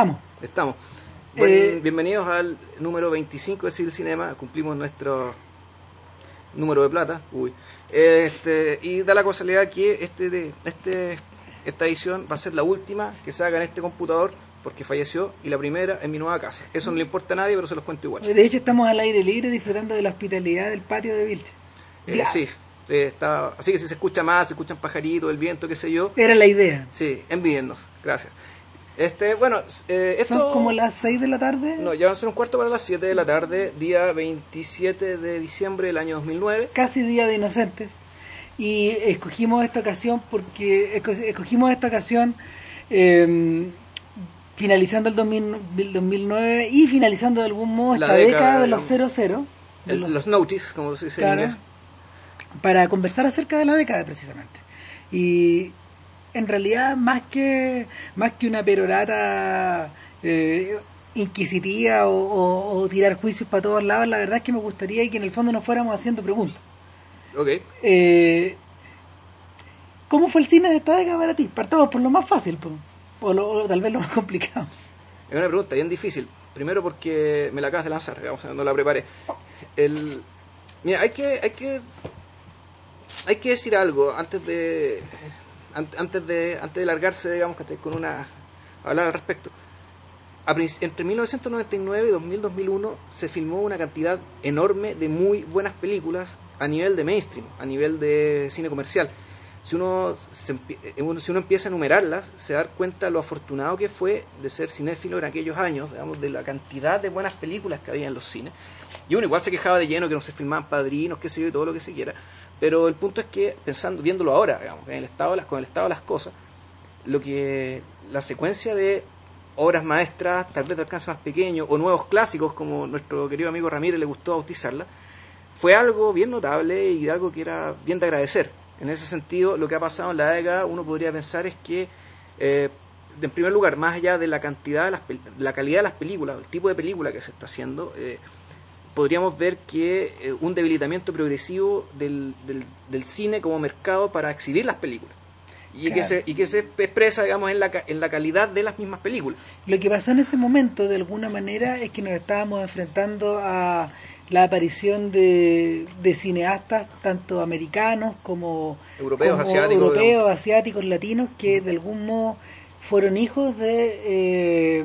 estamos. Estamos. Eh, bienvenidos al número 25 de Civil Cinema. Cumplimos nuestro número de plata. Uy. Este, y da la casualidad que este, de- este, esta edición va a ser la última que se haga en este computador porque falleció y la primera en mi nueva casa. Eso no le importa a nadie, pero se los cuento igual. De hecho, estamos al aire libre disfrutando de la hospitalidad del patio de Vilche. Eh, sí, eh, está, así que si se escucha mal, se escuchan pajaritos, el viento, qué sé yo. Era la idea. Sí, envíennos. Gracias. Este, bueno, eh, esto... Son como las 6 de la tarde. No, ya van a ser un cuarto para las 7 de la tarde, día 27 de diciembre del año 2009. casi Día de Inocentes. Y escogimos esta ocasión porque esco- escogimos esta ocasión eh, finalizando el 2000 el 2009 y finalizando de algún modo La esta década, década de los digamos. 00 de El- los- los notice, como se dice claro, en inglés. para conversar acerca de la década precisamente. Y en realidad más que más que una perorata eh, inquisitiva o, o- o tirar juicios para todos lados, la verdad es que me gustaría que en el fondo nos fuéramos haciendo preguntas. Ok. Eh, ¿Cómo fue el cine de esta década para ti? Partamos por lo más fácil, po. o, lo- o tal vez lo más complicado. Es una pregunta bien difícil. Primero porque me la acabas de lanzar, digamos, no la preparé. El, mira, hay que, hay que, hay que decir algo antes de, antes de, antes de largarse, digamos, que con una, hablar al respecto. Entre 1999 y 2000, 2001 se filmó una cantidad enorme de muy buenas películas a nivel de mainstream, a nivel de cine comercial. Si uno, eh, si uno empieza a enumerarlas, se da cuenta lo afortunado que fue de ser cinéfilo en aquellos años, digamos, de la cantidad de buenas películas que había en los cines. Y uno igual se quejaba de lleno que no se filmaban padrinos, qué sé yo, y todo lo que se quiera. Pero el punto es que, pensando, viéndolo ahora, digamos, en el estado las, con el estado de las cosas, lo que la secuencia de obras maestras, tal vez de alcance más pequeño, o nuevos clásicos, como nuestro querido amigo Ramírez le gustó bautizarla, fue algo bien notable y algo que era bien de agradecer. En ese sentido, lo que ha pasado en la década, uno podría pensar es que, eh, en primer lugar, más allá de la cantidad, de las, la calidad de las películas, el tipo de película que se está haciendo, eh, podríamos ver que eh, un debilitamiento progresivo del, del, del cine como mercado para exhibir las películas. Y, que se, y que se expresa, digamos, en la, en la calidad de las mismas películas. Lo que pasó en ese momento, de alguna manera, es que nos estábamos enfrentando a la aparición de, de cineastas, tanto americanos como Europeos, como asiáticos, europeos, digamos. asiáticos, latinos, que de algún modo fueron hijos de eh,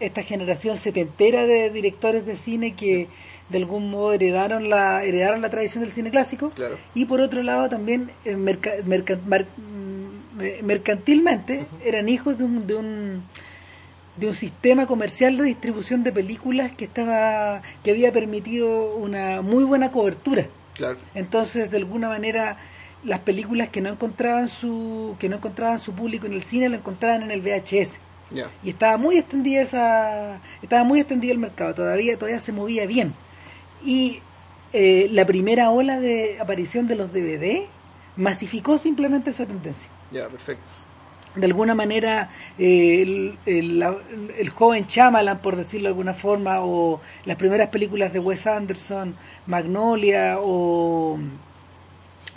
esta generación setentera de directores de cine que de algún modo heredaron la heredaron la tradición del cine clásico. Claro. y por otro lado también eh, merca- merca- mar- mm, eh, mercantilmente eran hijos de un, de un de un sistema comercial de distribución de películas que estaba que había permitido una muy buena cobertura. Claro. entonces de alguna manera las películas que no encontraban su que no encontraban su público en el cine lo encontraban en el VHS y estaba muy extendida esa estaba muy extendido el mercado. Todavía todavía se movía bien y eh, la primera ola de aparición de los DVD masificó simplemente esa tendencia Ya, perfecto. de alguna manera eh, el, el- la- el joven Chamalan por decirlo de alguna forma o las primeras películas de Wes Anderson Magnolia o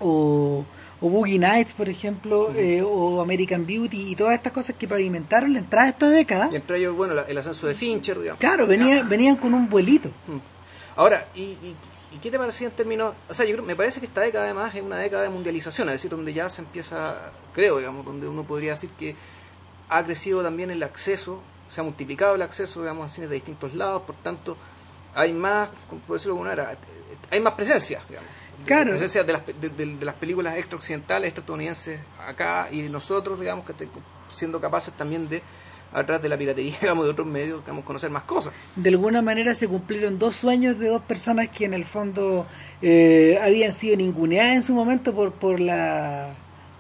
o, o Boogie Nights por ejemplo eh, o American Beauty y todas estas cosas que pavimentaron la entrada de esta década Y entre ellos, bueno, la- el ascenso de Fincher, digamos. claro venía, venían con un vuelito Mm. Ahora, ¿y, y, y qué te parecía en términos.? O sea, yo creo, me parece que esta década además es una década de mundialización, es decir, donde ya se empieza, creo, digamos, donde uno podría decir que ha crecido también el acceso, se ha multiplicado el acceso, digamos, a cines de distintos lados, por tanto, hay más, ¿cómo puedo decirlo de alguna manera? Hay más presencia, digamos. Claro. Presencia de las, de, de- de las películas extraoccidentales, extraestadounidenses acá y nosotros, digamos, que este- siendo capaces también de, atrás de la piratería, digamos, de otros medios, digamos, conocer más cosas. de alguna manera se cumplieron dos sueños de dos personas que en el fondo eh, habían sido ninguneadas en su momento por por la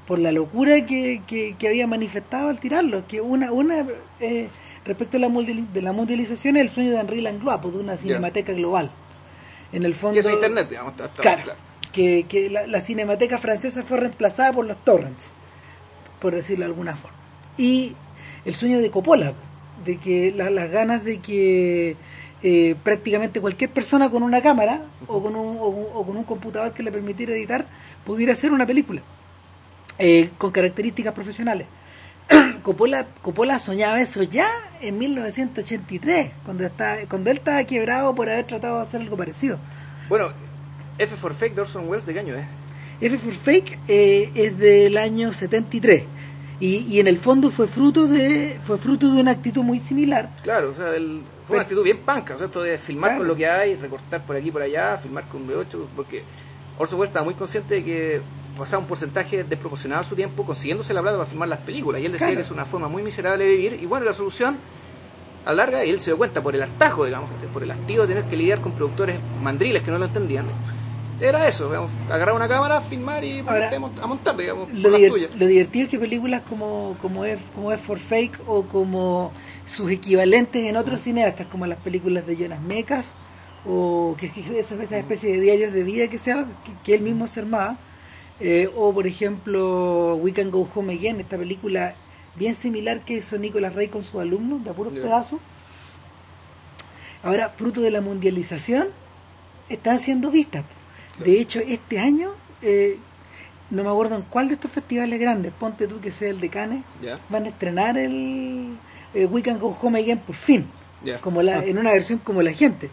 por la locura que, que, que había manifestado al tirarlo que una una eh, respecto a la de la mundialización es el sueño de Henri Langlois pues, de una cinemateca global en el fondo Y es Internet, digamos, está- está claro, claro. que, que la, la cinemateca francesa fue reemplazada por los torrents por decirlo de alguna forma y el sueño de Coppola de que la- las ganas de que eh, prácticamente cualquier persona con una cámara o con un, o, con un computador que le permitiera editar pudiera hacer una película eh, con características profesionales Coppola, Coppola soñaba eso ya en 1983, cuando, está, cuando él estaba quebrado por haber tratado de hacer algo parecido. Bueno, F for Fake de Orson Welles, ¿de qué año es? F for Fake eh, es del año 73. Y, y en el fondo fue fruto de fue fruto de una actitud muy similar. Claro, o sea, el- fue una actitud bien panca, o sea, esto de filmar Claro. con lo que hay, recortar por aquí por allá, filmar con V8, porque Orson Welles estaba muy consciente de que pasaba un porcentaje desproporcionado a su tiempo consiguiéndose la plata para filmar las películas, y él decía Claro. que es una forma muy miserable de vivir, y bueno, la solución a la larga, y él se dio cuenta por el hartajo, digamos, por el hastío de tener que lidiar con productores mandriles que no lo entendían, era eso, digamos, agarrar una cámara, filmar y Ahora, a mont- a montar, digamos, Lo, por divert- lo divertido es que películas como, como, F, como F for Fake o como sus equivalentes en otros cineastas, como las películas de Jonas Mekas o que, que esas, esas especies de diarios de vida que, sea, que, que él mismo se armaba, eh, o por ejemplo We Can Go Home Again, esta película bien similar que hizo Nicolas Rey con sus alumnos, de apuros pedazos. Ahora, fruto de la mundialización, están siendo vistas. De hecho, este año, eh, no me acuerdo en cuál de estos festivales grandes, ponte tú que sea el de Cannes, van a estrenar el eh, We Can Go Home Again por fin, como la, Ah. en una versión como la gente,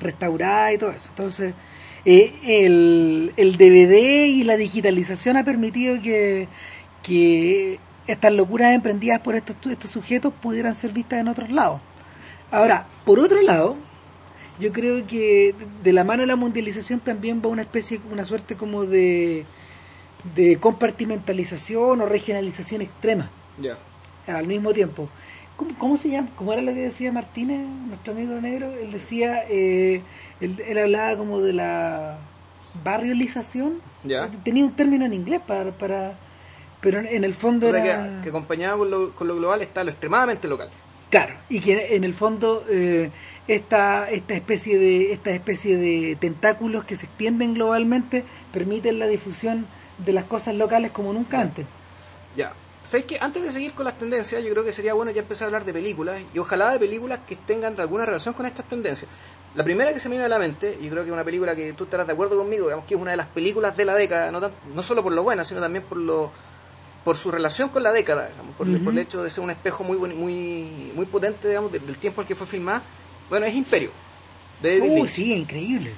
restaurada y todo eso. Entonces, eh, el, el DVD y la digitalización ha permitido que, que estas locuras emprendidas por estos, estos sujetos pudieran ser vistas en otros lados. Ahora, por otro lado, yo creo que de la mano de la mundialización también va una especie, una suerte como de, de compartimentalización o regionalización extrema ya. al mismo tiempo. ¿Cómo, cómo se llama? ¿Cómo era lo que decía Martínez, nuestro amigo negro? Él decía, eh, él, él hablaba como de la barriolización. Ya. Tenía un término en inglés para, para pero en, en el fondo O sea, era... que, que acompañado con lo, con lo global está lo extremadamente local. Claro, y que en el fondo eh, esta, esta especie de esta especie de tentáculos que se extienden globalmente permiten la difusión de las cosas locales como nunca antes. Ya. ¿Sabéis que antes de seguir con las tendencias, yo creo que sería bueno ya empezar a hablar de películas y ojalá de películas que tengan alguna relación con estas tendencias? La primera que se me viene a la mente, y creo que es una película que tú estarás de acuerdo conmigo, digamos que es una de las películas de la década, no, tan- no solo por lo buena, sino también por lo por su relación con la década, digamos, por, el hecho de ser un espejo muy muy muy potente digamos, del, del tiempo en que fue filmada. Bueno, es Imperio, de Uh, sí, increíble.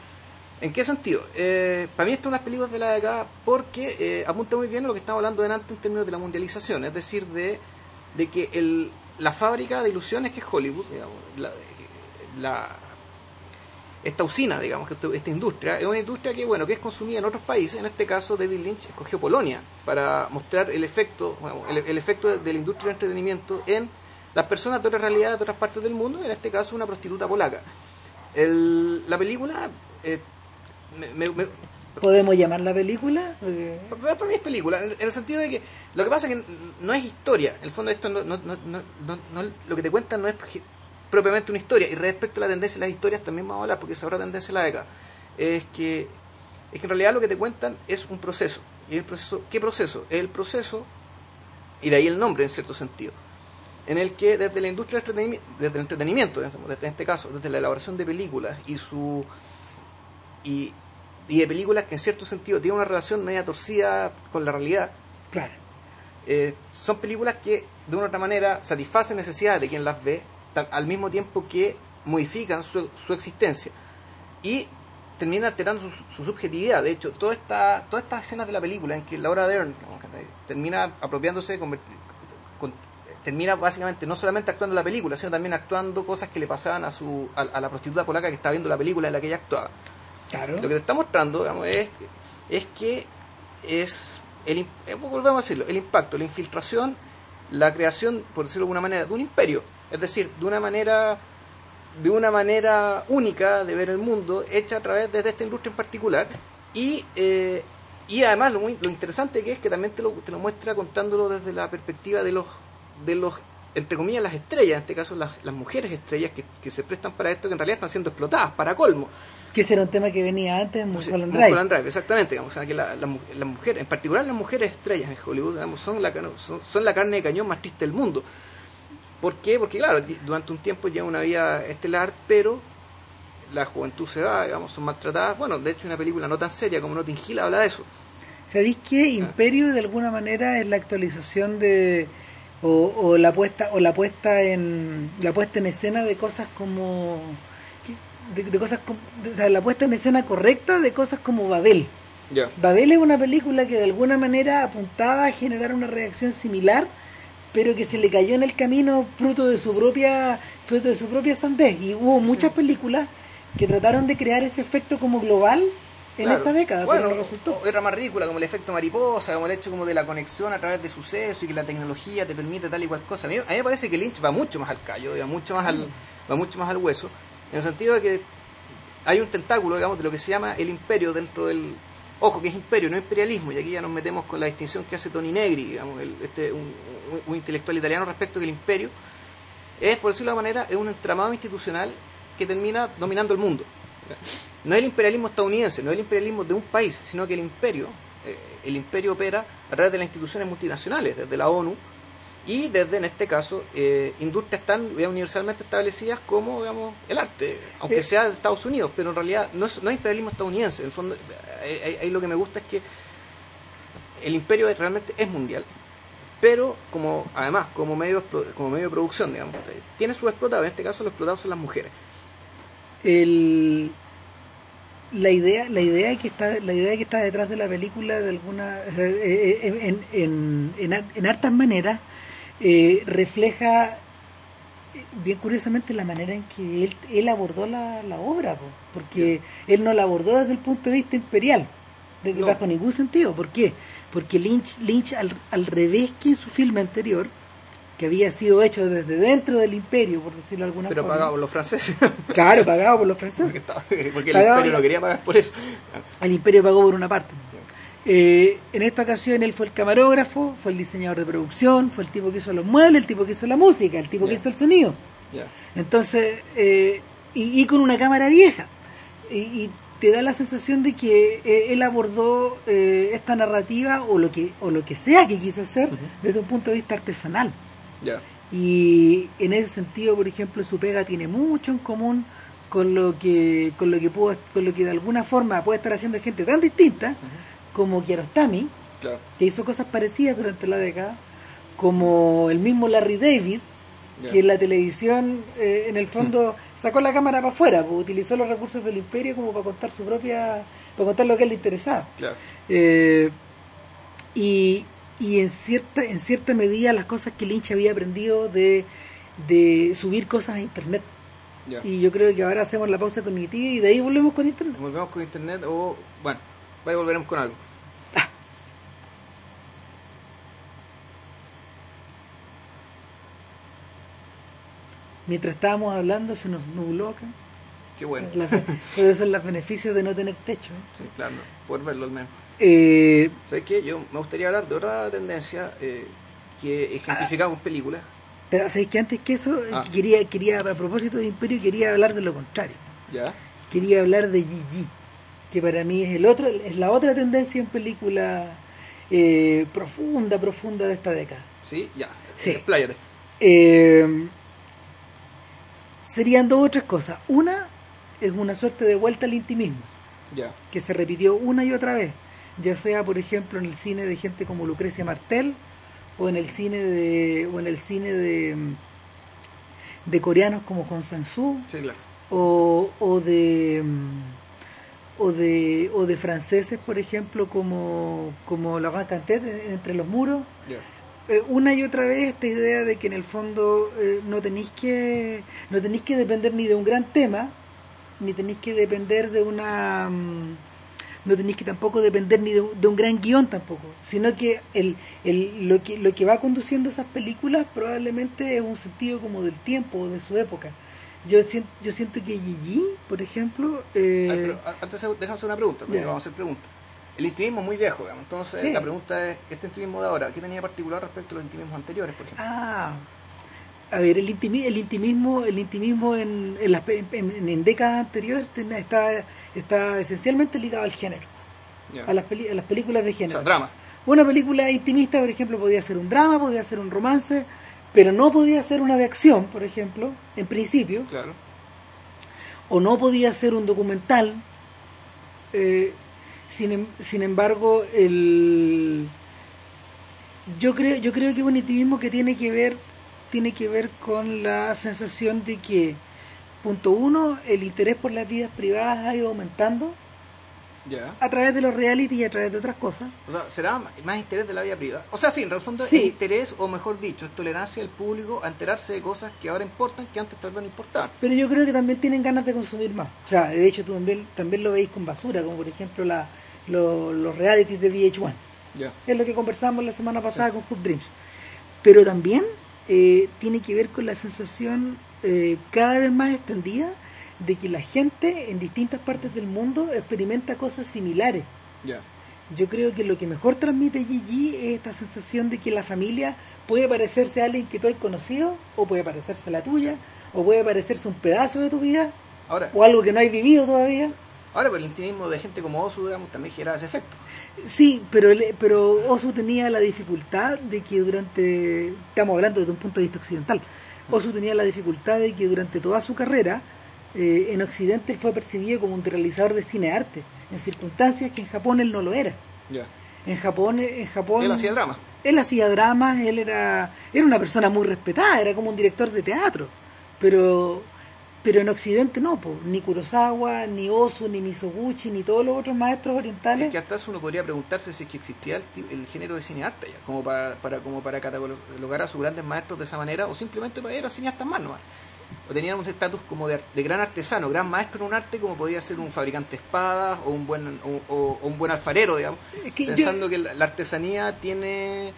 ¿En qué sentido? Eh, para mí esto es una películas de la década porque eh, apunta muy bien a lo que estamos hablando delante en términos de la mundialización, es decir, de, de que el, la fábrica de ilusiones que es Hollywood, digamos, la, la- esta usina, digamos, que esta industria, es una industria que, bueno, que es consumida en otros países, en este caso David Lynch escogió Polonia para mostrar el efecto, bueno, el, el efecto de la industria del entretenimiento en las personas de otras realidades, de otras partes del mundo, en este caso una prostituta polaca. El- la película eh, me- me- ¿Podemos llamar la película? Para mí es película, en el sentido de que lo que pasa es que no es historia. En el fondo esto no, no, no, no, no- no- lo que te cuentan no es propiamente una historia. Y respecto a la tendencia de las historias también vamos a hablar, porque esa otra tendencia de la década. Es que, es que en realidad lo que te cuentan es un proceso. ¿Y el proceso qué proceso? El proceso, y de ahí el nombre en cierto sentido, en el que desde la industria del entretenimi- desde el entretenimiento, desde en este caso, desde la elaboración de películas y su y, y de películas que en cierto sentido tienen una relación media torcida con la realidad, claro. eh, son películas que de una u otra manera satisfacen necesidades de quien las ve, al mismo tiempo que modifican su, su existencia y terminan alterando su, su subjetividad. De hecho, toda esta, todas estas escenas de la película en que Laura Dern termina apropiándose, con- termina básicamente no solamente actuando en la película, sino también actuando cosas que le pasaban a, su, a, a la prostituta polaca que estaba viendo la película en la que ella actuaba. Claro. Lo que te está mostrando digamos, es, es que es, el, eh, volvemos a decirlo, el impacto, la infiltración, la creación, por decirlo de alguna manera, de un imperio. Es decir, de una manera de una manera única de ver el mundo, hecha a través de esta industria en particular. Y, eh, y además lo, muy, lo interesante que es que también te lo, te lo muestra contándolo desde la perspectiva de los, de los entre comillas, las estrellas, en este caso las, las mujeres estrellas que, que se prestan para esto, que en realidad están siendo explotadas, para colmo. Que ese era un tema que venía antes en Mulholland Mulholland Drive. Exactamente. Digamos, o sea, que la, la mu- las mujeres, en particular las mujeres estrellas en Hollywood, digamos, son, la, son, son la carne de cañón más triste del mundo. ¿Por qué? Porque, claro, durante un tiempo llevan una vida estelar, pero la juventud se va, digamos, son maltratadas. Bueno, de hecho, una película no tan seria como Notting Hill habla de eso. ¿Sabéis qué? Imperio de alguna manera es la actualización de o, o la puesta o la puesta en la puesta en escena de cosas como de, de cosas como, de- o sea, la puesta en escena correcta de cosas como Babel. Babel es una película que de alguna manera apuntaba a generar una reacción similar, pero que se le cayó en el camino fruto de su propia fruto de su propia sandez. Y hubo muchas películas que trataron de crear ese efecto como global en Claro. esta década, Bueno, pero no resultó. otra más ridícula, como el efecto mariposa, como el hecho como de la conexión a través de sucesos y que la tecnología te permite tal y cual cosa. A mí, a mí me parece que Lynch va mucho más al callo, va mucho más al, va mucho más al hueso, en el sentido de que hay un tentáculo, digamos, de lo que se llama el imperio dentro del... Ojo, que es imperio, no imperialismo, y aquí ya nos metemos con la distinción que hace Tony Negri, digamos, el- este, un, un- un intelectual italiano respecto que el imperio es, por decirlo de alguna manera, es un entramado institucional que termina dominando el mundo. No es el imperialismo estadounidense, no es el imperialismo de un país, sino que el imperio, eh, el imperio opera a través de las instituciones multinacionales, desde la ONU y desde, en este caso, eh, industrias tan universalmente establecidas como, digamos, el arte, aunque sea de Estados Unidos, pero en realidad no es, no es imperialismo estadounidense. En el fondo, ahí- lo que me gusta es que el imperio es- realmente es mundial, pero como además como medio como medio de producción, digamos, eh, tiene sus explotados. En este caso, los explotados son las mujeres. El la idea la idea que está la idea que está detrás de la película de alguna o sea, eh, eh, en, en, en, en hartas maneras eh, refleja bien curiosamente la manera en que él, él abordó la, la obra po, porque él no la abordó desde el punto de vista imperial desde No. bajo ningún sentido ¿por qué? porque Lynch Lynch al, al revés que en su filme anterior que había sido hecho desde dentro del imperio por decirlo de alguna Pero forma pagado por los franceses. claro pagado por los franceses porque, estaba- porque el Pagado- imperio no quería pagar por eso. el imperio pagó por una parte. Eh, en esta ocasión él fue el camarógrafo, fue el diseñador de producción, fue el tipo que hizo los muebles, el tipo que hizo la música, el tipo que hizo el sonido. Entonces, eh, y, y con una cámara vieja. Y, y te da la sensación de que eh, él abordó eh, esta narrativa o lo que o lo que sea que quiso hacer desde un punto de vista artesanal. Y en ese sentido, por ejemplo, su pega tiene mucho en común con lo que con lo que pudo, con lo que de alguna forma puede estar haciendo gente tan distinta como Kiarostami, Claro. que hizo cosas parecidas durante la década, como el mismo Larry David, Ya. que en la televisión eh, en el fondo sacó la cámara para afuera, pues, utilizó los recursos del imperio como para contar su propia para contar lo que a él le interesaba. Claro. Eh, y, y en cierta en cierta medida las cosas que Lynch había aprendido de, de subir cosas a internet. Y yo creo que ahora hacemos la pausa cognitiva y de ahí volvemos con internet. Volvemos con internet o. Bueno, ahí volveremos con algo. Mientras estábamos hablando se nos nubló acá. Qué bueno. Las- pero esos son los beneficios de no tener techo. ¿eh? Sí, claro, poder verlo al menos. Eh, ¿Sabes qué? Yo me gustaría hablar de otra tendencia eh, que ejemplificamos en películas. pero sabéis que antes que eso eh, Ah. quería quería a propósito de Imperio quería hablar de lo contrario. ¿Ya? Quería hablar de Gigi, que para mí es el otro es la otra tendencia en película eh, profunda profunda de esta década. ¿Sí? Ya. Sí. Expláyate. Eh, serían dos otras cosas. Una es una suerte de vuelta al intimismo. Ya. que se repitió una y otra vez, ya sea por ejemplo en el cine de gente como Lucrecia Martel o en el cine de o en el cine de de coreanos como Hong Sang-soo Sí, claro. o, o de o de o de franceses por ejemplo como como Laurent Cantet en- entre los muros eh, una y otra vez esta idea de que en el fondo eh, no tenéis que no tenéis que depender ni de un gran tema ni tenéis que depender de una mm, no tenéis que tampoco depender ni de, un- de un gran guion tampoco sino que el, el lo que lo que va conduciendo esas películas probablemente es un sentido como del tiempo o de su época yo siento yo siento que Gigi por ejemplo eh, ver, pero antes déjame hacer una pregunta, porque vamos a hacer preguntas. El intimismo es muy viejo, digamos. Entonces, Sí. la pregunta es: ¿este intimismo de ahora, qué tenía particular respecto a los intimismos anteriores, por ejemplo? Ah, a ver, el, intimi- el intimismo, el intimismo en, en, las en- en décadas anteriores está, está esencialmente ligado al género, a las, peli- a las películas de o género. sea, drama. Una película intimista, por ejemplo, podía ser un drama, podía ser un romance, pero no podía ser una de acción, por ejemplo, en principio, Claro. o no podía ser un documental. Eh, sin, em- sin embargo, el, Yo creo, yo creo que es un intimismo que tiene que ver, tiene que ver con la sensación de que, punto uno, el interés por las vidas privadas ha ido aumentando Ya. a través de los reality y a través de otras cosas. O sea, será más interés de la vida privada. O sea, sí, en el fondo Sí. es interés, o mejor dicho, es tolerancia del público a enterarse de cosas que ahora importan que antes tal vez no importaban. Pero yo creo que también tienen ganas de consumir más. O sea, de hecho, tú también, también lo veis con basura, como por ejemplo la, lo- los realities de VH1. Ya. Es lo que conversamos la semana pasada con Hoop Dreams. Pero también eh, tiene que ver con la sensación eh, cada vez más extendida de que la gente en distintas partes del mundo experimenta cosas similares. Yo creo que lo que mejor transmite Gigi es esta sensación de que la familia puede parecerse a alguien que tú has conocido, o puede parecerse a la tuya, o puede parecerse un pedazo de tu vida, Ahora, o algo que no has vivido todavía. Ahora pero el intimismo de gente como Osu, digamos, también genera ese efecto. Sí, pero, el- pero Osu tenía la dificultad de que durante, estamos hablando desde un punto de vista occidental, Osu tenía la dificultad de que durante toda su carrera eh, en Occidente él fue percibido como un realizador de cine arte, en circunstancias que en Japón él no lo era. Ya. En Japón, en Japón Él hacía drama. él hacía dramas, él era, era una persona muy respetada, era como un director de teatro, pero pero en Occidente no, po, ni Kurosawa, ni Osu, ni Misoguchi, ni todos los otros maestros orientales. Es que hasta eso uno podría preguntarse si es que existía el, el género de cine arte ya, como para, para, como para catalogar a sus grandes maestros de esa manera, o simplemente para eran cineastas más nomás. O tenían un estatus como de, gran artesano, gran maestro en un arte, como podía ser un fabricante de espadas o un buen, o, o- o un buen alfarero, digamos. Es que yo- Pensando que la, la artesanía tiene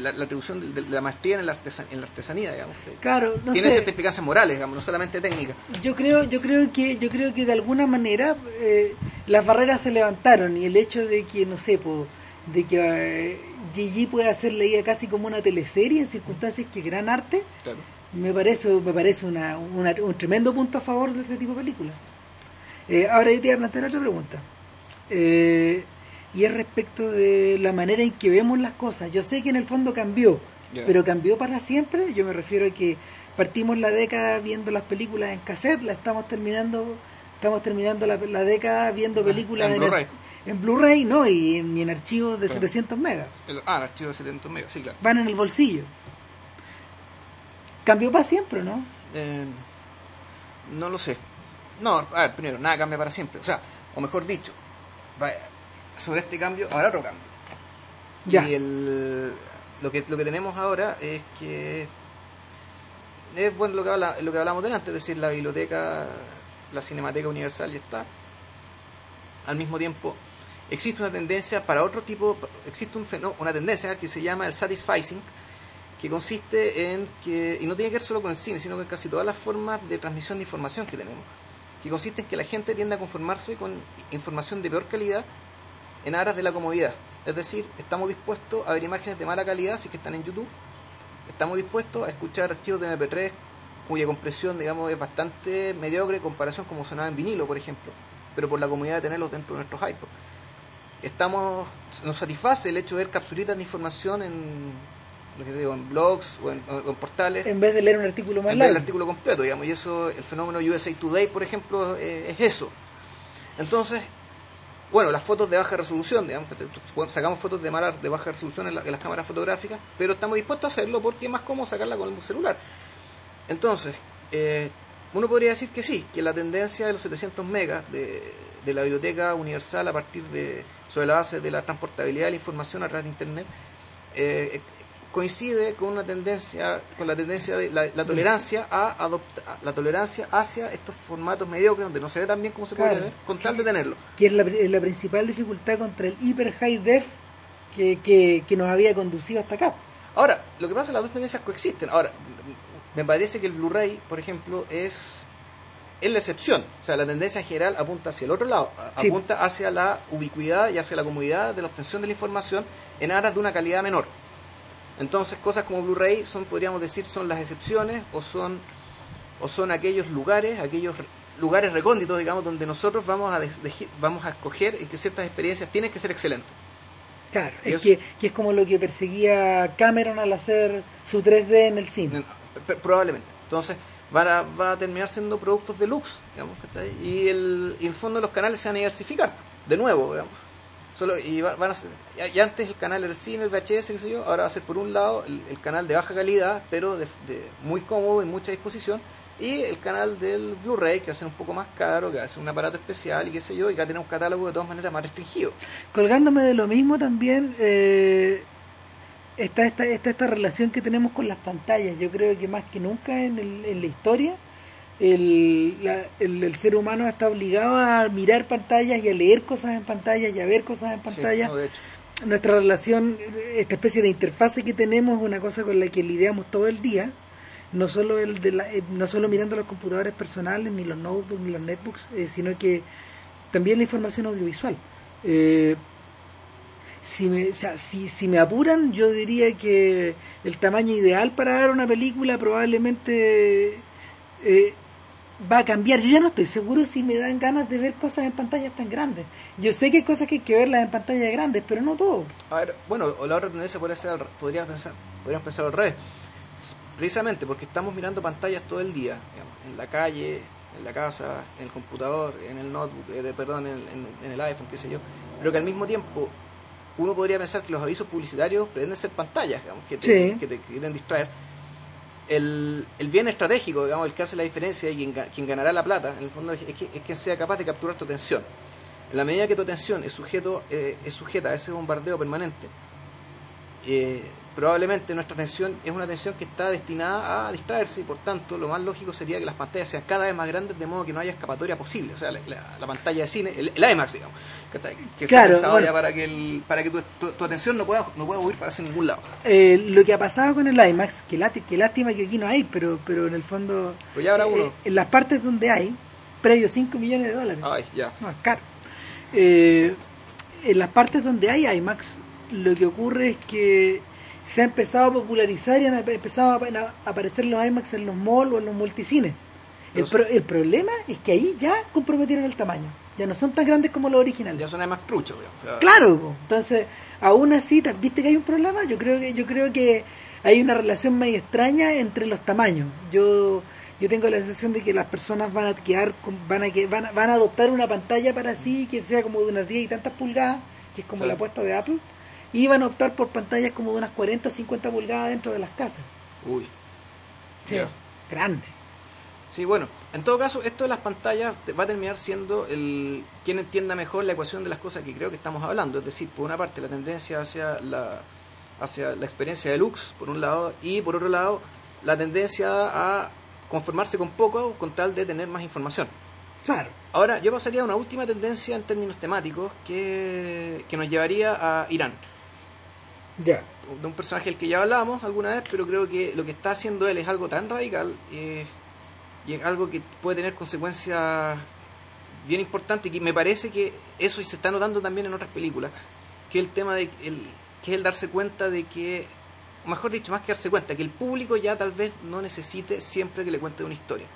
la, la atribución de, de la maestría en la, artesan- en la artesanía, digamos. Claro, no tiene sé. ciertas implicancias morales, digamos, no solamente técnicas. Yo creo, yo creo que, yo creo que de alguna manera eh, las barreras se levantaron y el hecho de que, no sé, po, de que eh, Gigi pueda ser leída casi como una teleserie en circunstancias que gran arte, Claro. me parece, me parece una, una- un tremendo punto a favor de ese tipo de películas. Eh, ahora yo te voy a plantear otra pregunta. Eh, y es respecto de la manera en que vemos las cosas. Yo sé que en el fondo cambió, pero cambió para siempre. Yo me refiero a que partimos la década viendo las películas en cassette, la estamos terminando, estamos terminando la, la década viendo películas en Blu-ray. ar- en Blu-ray, no, y en, y en archivos de Claro. 700 megas. El- ah, el archivo de 700 megas, sí, claro. Van en el bolsillo. Cambió para siempre, ¿no? Eh, no lo sé. No, a ver, primero, nada cambia para siempre. O sea, o mejor dicho, va- sobre este cambio habrá otro cambio. Ya. Y el, lo, que, lo que tenemos ahora es que es bueno lo que, habla, lo que hablamos delante, es decir, la biblioteca, la Cinemateca Universal ya está. Al mismo tiempo, existe una tendencia para otro tipo, existe un fenó- una tendencia que se llama el satisficing, que consiste en que, y no tiene que ver solo con el cine, sino con casi todas las formas de transmisión de información que tenemos, que consiste en que la gente tiende a conformarse con información de peor calidad en aras de la comodidad. Es decir, estamos dispuestos a ver imágenes de mala calidad si que están en YouTube, estamos dispuestos a escuchar archivos de MP3 cuya compresión, digamos, es bastante mediocre en comparación como sonaba en vinilo, por ejemplo, pero por la comodidad de tenerlos dentro de nuestros iPods. Estamos, nos satisface el hecho de ver capsulitas de información en, que sé en blogs o en, o en portales En vez de leer un artículo más en vez del largo. artículo completo, digamos, y eso, el fenómeno USA Today, por ejemplo, eh, es eso. Entonces, bueno, las fotos de baja resolución, digamos, sacamos fotos de, mala, de baja resolución en, la- en las cámaras fotográficas, pero estamos dispuestos a hacerlo porque es más cómodo sacarla con el celular. Entonces, eh, uno podría decir que sí, que la tendencia de los 700 megas de, de la biblioteca universal a partir de, sobre la base de la transportabilidad de la información a través de Internet, eh, coincide con una tendencia, con la tendencia de la, la tolerancia a adoptar, la tolerancia hacia estos formatos mediocres donde no se ve tan bien como se puede ver, con tal de tenerlo. que es la, la principal dificultad contra el hiper high def que, que, que nos había conducido hasta acá. Ahora, lo que pasa es que las dos tendencias coexisten. Ahora, me parece que el Blu-ray, por ejemplo, es, es la excepción. O sea, la tendencia general apunta hacia el otro lado, Sí. apunta hacia la ubicuidad y hacia la comodidad de la obtención de la información en aras de una calidad menor. Entonces, cosas como Blu-ray son, podríamos decir, son las excepciones o son, o son aquellos lugares, aquellos lugares recónditos, digamos, donde nosotros vamos a, vamos a escoger en que ciertas experiencias tienen que ser excelentes. Claro, Y es que, que es como lo que perseguía Cameron al hacer su 3D en el cine. Probablemente. Entonces, van a, va a terminar siendo productos deluxe, digamos. Y el, y el fondo los canales se van a diversificar, de nuevo, digamos. Solo, y va- van a ser, ya antes el canal era el cine, el VHS, qué sé yo, ahora va a ser por un lado el, canal de baja calidad, pero de, de muy cómodo y mucha disposición, y el canal del Blu-ray, que va a ser un poco más caro, que va a ser un aparato especial y qué sé yo, y que va a tener un catálogo de todas maneras más restringido. Colgándome de lo mismo también eh, está, esta, está esta relación que tenemos con las pantallas. Yo creo que más que nunca en, el- en la historia el, la- el, el ser humano está obligado a mirar pantallas y a leer cosas en pantallas y a ver cosas en pantalla. Sí, no, de hecho. Nuestra relación, esta especie de interfase que tenemos es una cosa con la que lidiamos todo el día. No solo, el de la- eh, no solo mirando los computadores personales, ni los notebooks, ni los netbooks, eh, sino que también la información audiovisual. Eh, si me, o sea, si, si me apuran, yo diría que el tamaño ideal para ver una película probablemente eh, va a cambiar. Yo ya no estoy seguro si me dan ganas de ver cosas en pantallas tan grandes. Yo sé que hay cosas que hay que verlas en pantallas grandes, pero no todo. A ver, bueno, o la otra tendencia podría ser, al re- podría pensar, podríamos pensar al revés. Precisamente porque estamos mirando pantallas todo el día, digamos, en la calle, en la casa, en el computador, en el notebook, eh, perdón, en, en- en el iPhone, qué sé yo, pero que al mismo tiempo uno podría pensar que los avisos publicitarios pretenden ser pantallas, digamos, que te, Sí. que te quieren distraer. El, el bien estratégico, digamos, el que hace la diferencia y quien, quien ganará la plata, en el fondo es, es es quien sea capaz de capturar tu atención. En la medida que tu atención es, sujeto, eh, es sujeta a ese bombardeo permanente, eh, probablemente nuestra atención es una atención que está destinada a distraerse y por tanto lo más lógico sería que las pantallas sean cada vez más grandes de modo que no haya escapatoria posible. O sea, la, la- la pantalla de cine, el, el IMAX, digamos, ¿cachai? que Claro, está pensado bueno. ya para que, el, para que tu, tu- tu atención no pueda, no pueda huir para hacia ningún lado. Eh, lo que ha pasado con el IMAX, que, que lástima que aquí no hay, pero, pero en el fondo, Pero ya habrá eh, uno. en las partes donde hay, previo 5 millones de dólares. Ay, ya. No, es caro. Eh, en las partes donde hay IMAX, lo que ocurre es que se ha empezado a popularizar y han empezado a, aparecer los IMAX en los malls o en los multicines. El, pro- el problema es que ahí ya comprometieron el tamaño. Ya no son tan grandes como los originales. Ya son IMAX truchos, o sea, Claro, entonces, aún así, ¿te- ¿viste que hay un problema? Yo creo que yo creo que hay una relación medio extraña entre los tamaños. Yo yo tengo la sensación de que las personas van a quedar van a que van a, van a adoptar una pantalla para sí que sea como de unas 10 y tantas pulgadas, que es como Claro. la apuesta de Apple, y van a optar por pantallas como de unas 40 o 50 pulgadas dentro de las casas. Uy. Sí, Ya. grande. Sí, bueno, en todo caso, esto de las pantallas va a terminar siendo el quien entienda mejor la ecuación de las cosas que creo que estamos hablando. Es decir, por una parte, la tendencia hacia la, hacia la experiencia deluxe, por un lado, y por otro lado, la tendencia a conformarse con poco con tal de tener más información. Claro. Ahora, yo pasaría a una última tendencia en términos temáticos que, que nos llevaría a Irán De un personaje del que ya hablábamos alguna vez, pero creo que lo que está haciendo él es algo tan radical eh, y es algo que puede tener consecuencias bien importantes y que me parece que eso se está notando también en otras películas, que el tema de el, que es el darse cuenta de que, o mejor dicho, más que darse cuenta, que el público ya tal vez no necesite siempre que le cuente una historia.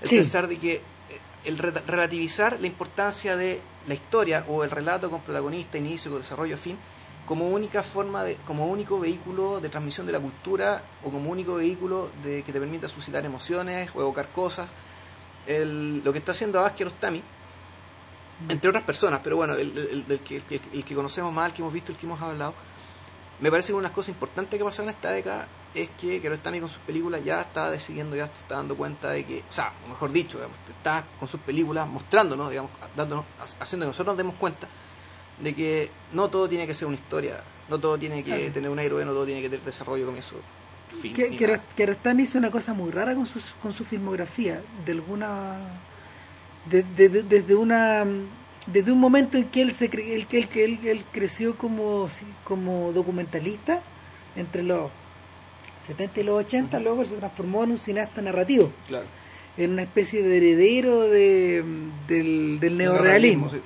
El Sí. pensar de que eh, el re- relativizar la importancia de la historia o el relato con protagonista, inicio, desarrollo, fin, como única forma de, como único vehículo de transmisión de la cultura o como único vehículo de que te permita suscitar emociones o evocar cosas. El- lo que está haciendo Abbas Kiarostami, entre otras personas, pero bueno, el, el- el que, el, que conocemos más, el que hemos visto, el que hemos hablado, me parece que una de las cosas importantes que pasado en esta década es que Kiarostami con sus películas ya está decidiendo, ya está dando cuenta de que, o sea, o mejor dicho, digamos, está con sus películas mostrándonos, digamos, dándonos, haciendo que nosotros nos demos cuenta de que no todo tiene que ser una historia, no todo tiene que Claro. tener un héroe, no todo tiene que tener desarrollo, comienzo, fin. Que, que, hizo una cosa muy rara con su, con su filmografía, de alguna de- de- de- desde una desde un momento en que él se cre- él, que él, que él, él creció como como documentalista entre los 70 y los 80, luego él se transformó en un cineasta narrativo, Claro. en una especie de heredero de, del, del neorrealismo. sí.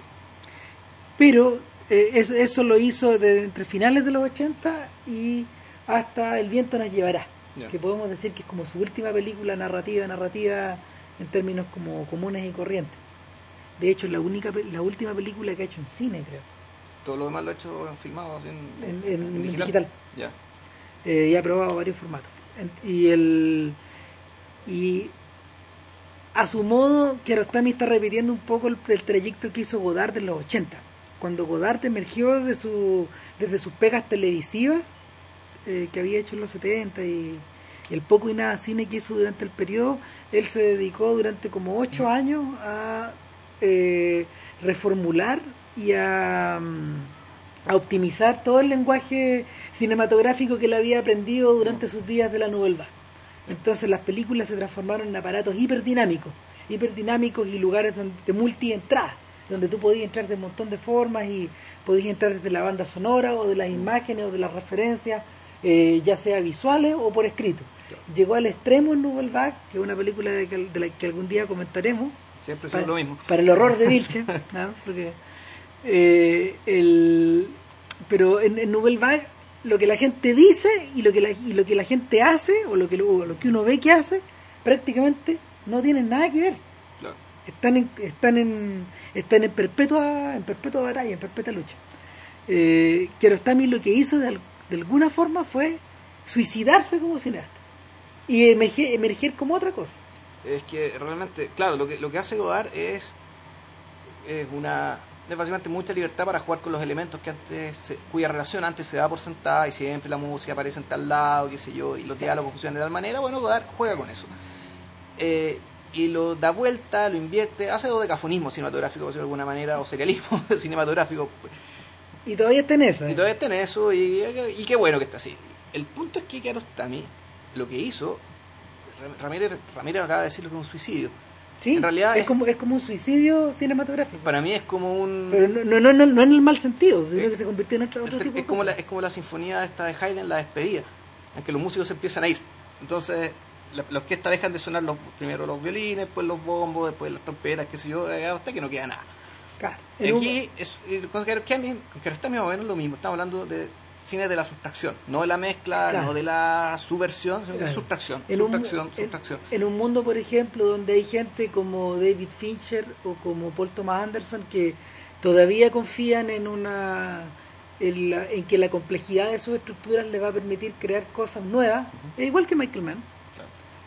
Pero eh, eso, eso lo hizo de entre finales de los 80 y hasta El viento nos llevará, que podemos decir que es como su última película narrativa, narrativa en términos como comunes y corrientes. De hecho, es la única la última película que ha hecho en cine, creo, Todo lo demás lo ha hecho en filmado en, en, en digital. Ya. Eh, y ha probado varios formatos. Y el y a su modo, Kiarostami está repitiendo un poco el, el trayecto que hizo Godard en los 80. Cuando Godard emergió de su, desde sus pegas televisivas eh, que había hecho en los 70 y el poco y nada cine que hizo durante el periodo, él se dedicó durante como ocho años a eh, reformular y a, mm, a optimizar todo el lenguaje cinematográfico que él había aprendido durante sus días de la Nouvelle. Entonces las películas se transformaron en aparatos hiperdinámicos, hiperdinámicos y lugares de multientrada, donde tú podías entrar de un montón de formas y podías entrar desde la banda sonora o de las imágenes o de las referencias, eh, ya sea visuales o por escrito. Llegó al extremo en Nouvelle Vague, que es una película de, que- de la que algún día comentaremos, Siempre para, es lo mismo. para el horror de Vilche, ¿no? Porque, eh, el, pero en, en Nouvelle Vague lo que la gente dice y lo que la, y lo que la gente hace o lo que o lo que uno ve que hace prácticamente no tienen nada que ver. Están en, están en están en perpetua en perpetua batalla en perpetua lucha. Eh, Kiarostami lo que hizo de, al- de alguna forma fue suicidarse como cineasta y emerger, emerger como otra cosa. Es que realmente, claro, lo que, lo que hace Godard es, es una es básicamente mucha libertad para jugar con los elementos que antes se- cuya relación antes se da por sentada y siempre la música aparece en tal lado, qué sé yo, y los diálogos funcionan de tal manera, bueno, Godard juega con eso. Eh, y lo da vuelta, lo invierte, hace dodecafonismo cinematográfico, por decirlo de alguna manera, o serialismo cinematográfico, y todavía está en esa y todavía está en eso, y, y qué bueno que está así. El punto es que Kiarostami lo que hizo, Ramírez, Ramírez acaba de decirlo que es un suicidio. Sí, En realidad es, es- como, es como un suicidio cinematográfico. Para mí es como un... Pero no, no, no, no, en el mal sentido, sino que se convirtió en otro, otro es, tipo de es como la, es como la sinfonía esta de Haydn, la despedida, en que los músicos se empiezan a ir. Entonces, la, la orquesta dejan de sonar los, primero los violines, después los bombos, después las trompetas, qué sé yo, hasta que no queda nada. Claro, Y un- aquí, es, eh, con Kiarostami más o menos lo mismo, estamos hablando de cine de la sustracción, no de la mezcla, Claro. no de la subversión, sino de Claro. sustracción, en un, sustracción, en- sustracción. en un mundo, por ejemplo, donde hay gente como David Fincher o como Paul Thomas Anderson que todavía confían en una en, la- en que la complejidad de sus estructuras le va a permitir crear cosas nuevas, es igual que Michael Mann,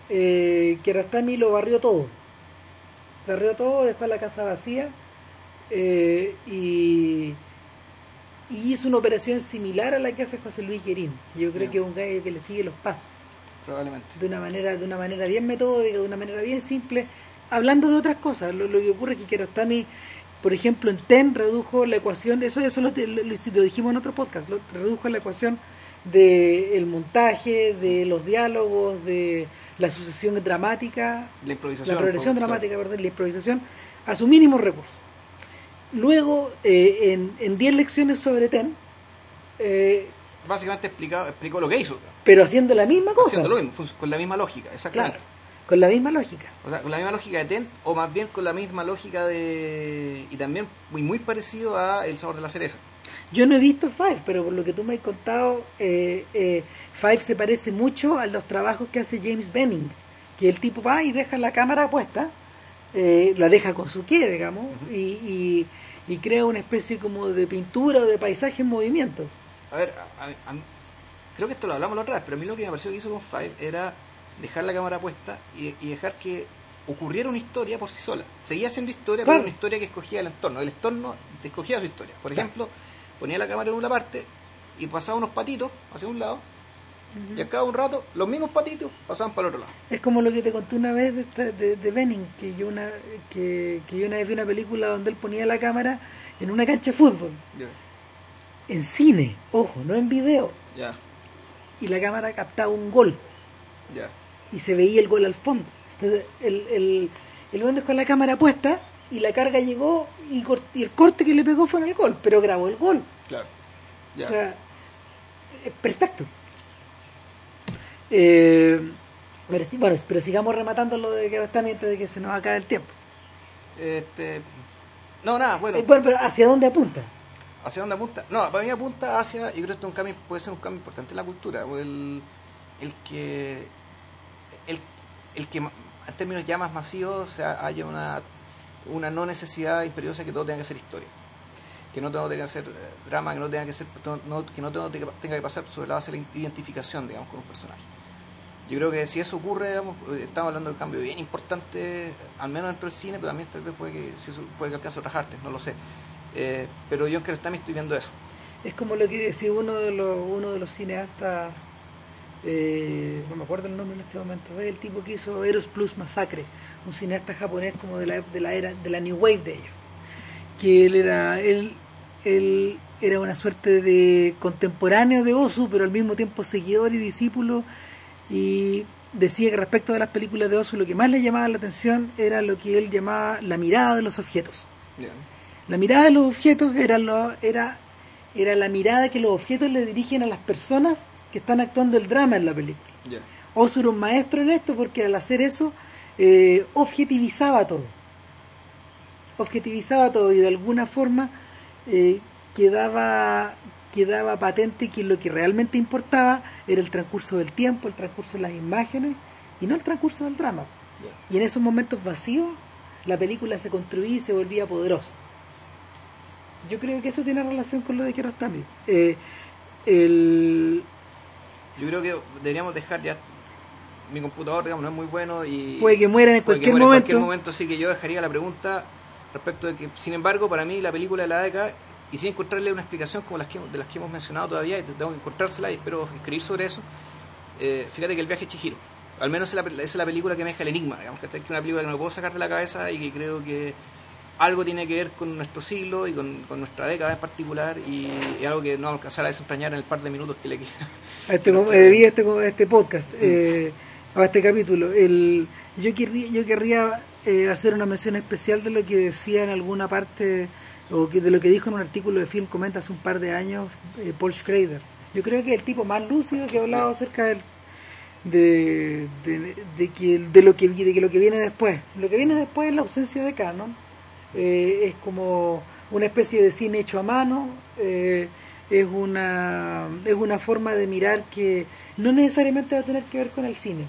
Eh, Kiarostami lo barrió todo, barrió todo, dejó la casa vacía eh, y, y hizo una operación similar a la que hace José Luis Guerín. Yo creo que es un gallo que le sigue los pasos Probablemente. de una manera de una manera bien metódica, de una manera bien simple, hablando de otras cosas. Lo, lo que ocurre es que Kiarostami, por ejemplo, en TEN redujo la ecuación, eso eso lo, lo- lo dijimos en otro podcast, lo, redujo la ecuación del el montaje, de los diálogos, de la sucesión dramática, La improvisación. la progresión dramática, perdón, la improvisación, a su mínimo recurso. Luego, eh, en, en 10 lecciones sobre TEN, eh, Básicamente explicó, explicó lo que hizo, pero haciendo la misma cosa, haciendo lo mismo, con la misma lógica, exactamente. claro, con la misma lógica. O sea, con la misma lógica de Ten, o más bien con la misma lógica de. y también muy, muy parecido a El sabor de la cereza. Yo no he visto Five, pero por lo que tú me has contado, eh, eh, Five se parece mucho a los trabajos que hace James Benning, que el tipo va y deja la cámara puesta, eh, la deja con su qué, digamos, y, y, y crea una especie como de pintura o de paisaje en movimiento. A ver, a- a- creo que esto lo hablamos la otra vez, pero a mí lo que me pareció que hizo con Five era dejar la cámara puesta y, y dejar que ocurriera una historia por sí sola. Seguía siendo historia, Claro. pero una historia que escogía el entorno. El entorno escogía su historia. Por Claro. ejemplo, ponía la cámara en una parte y pasaba unos patitos hacia un lado, y al cabo de un rato, los mismos patitos pasaban para el otro lado. Es como lo que te conté una vez de, esta- de, de Benning, que yo, una, que, que yo una vez vi una película donde él ponía la cámara en una cancha de fútbol, en cine, ojo, no en video, y la cámara captaba un gol. ya. y se veía el gol al fondo. Entonces, el, el, el buen dejó la cámara puesta y la carga llegó y el corte que le pegó fue en el gol, pero grabó el gol. Claro. Ya. O sea, es perfecto. Eh, pero, sí, bueno, pero sigamos rematando lo de que está antes de que se nos acabe el tiempo. Este, no, nada, bueno. Eh, bueno, pero ¿hacia dónde apunta? ¿Hacia dónde apunta? No, para mí apunta hacia, yo creo que esto es un cambio, puede ser un cambio importante en la cultura, el, el que, el, el que en términos ya más masivos o sea, haya una, una no necesidad imperiosa que todo tenga que ser historia, que no tenga que ser eh, drama, que no tenga que ser, no- que no todo tenga tenga que pasar sobre la base de la identificación, digamos, con un personaje. Yo creo que si eso ocurre, digamos, eh, estamos hablando de un cambio bien importante, al menos dentro del cine, pero también tal vez puede que, puede que alcance otras artes, no lo sé. Eh, pero yo en Kiarostami estoy viendo eso. Es como lo que decía uno de los, uno de los cineastas, no me acuerdo el nombre en este momento, es el tipo que hizo Eros Plus Massacre, un cineasta japonés como de la, de la era de la New Wave de ellos. Que él era, él era una suerte de contemporáneo de Osu, pero al mismo tiempo seguidor y discípulo. Y decía que respecto de las películas de Osu, lo que más le llamaba la atención era lo que él llamaba la mirada de los objetos. La mirada de los objetos era, lo, era, era la mirada que los objetos le dirigen a las personas que están actuando el drama en la película. Osu era un maestro en esto porque al hacer eso eh, objetivizaba todo. Objetivizaba todo y de alguna forma eh, quedaba, quedaba patente que lo que realmente importaba era el transcurso del tiempo, el transcurso de las imágenes y no el transcurso del drama. Y en esos momentos vacíos la película se construía y se volvía poderosa. Yo creo que eso tiene relación con lo de Kiarostami. Eh, el, Yo creo que deberíamos dejar ya mi computador, digamos, no es muy bueno y puede que mueran en cualquier muera en momento. cualquier momento, así que yo dejaría la pregunta respecto de que, sin embargo, para mí la película de la década, y sin encontrarle una explicación como las que, de las que hemos mencionado todavía, y tengo que encontrársela y espero escribir sobre eso, eh, fíjate que el viaje de Chihiro, al menos es la, esa es la película que me deja el enigma, digamos, que es una película que no puedo sacar de la cabeza y que creo que algo tiene que ver con nuestro siglo y con, con nuestra década en particular y es algo que no vamos a desentrañar en el par de minutos que le queda. este, eh, este, este podcast, eh, a este capítulo. El, yo querría, yo querría eh, hacer una mención especial de lo que decía en alguna parte, o que de lo que dijo en un artículo de Film Comenta hace un par de años eh, Paul Schrader. Yo creo que es el tipo más lúcido que ha hablado acerca del, de, de, de que, de, lo que, de que lo que viene después. Lo que viene después es la ausencia de canon. Eh, es como una especie de cine hecho a mano. eh, es una es una forma de mirar que no necesariamente va a tener que ver con el cine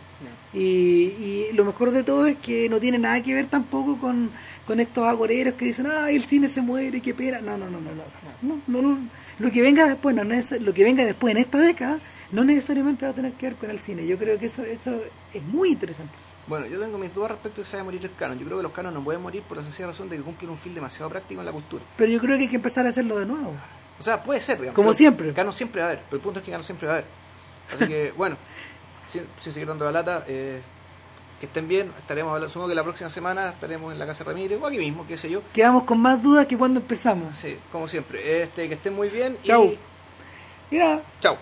y, y lo mejor de todo es que no tiene nada que ver tampoco con, con estos agoreros que dicen ay el cine se muere qué pena no no no no no, no, no, no. lo que venga después no lo que venga después en esta década no necesariamente va a tener que ver con el cine yo creo que eso eso es muy interesante Bueno, yo tengo mis dudas respecto a que se vaya a morir el canon. Yo creo que los canon no pueden morir por la sencilla razón de que cumplen un fin demasiado práctico en la cultura. pero yo creo que hay que empezar a hacerlo de nuevo O sea, puede ser, digamos. Como siempre. Canon siempre va a haber, pero el punto es que canon siempre va a haber. Así que, bueno, sin, sin seguir dando la lata, eh, que estén bien. Estaremos supongo que la próxima semana estaremos en la casa Ramírez o aquí mismo, qué sé yo. quedamos con más dudas que cuando empezamos Sí, como siempre. Este, que estén muy bien Chau. y mira chao.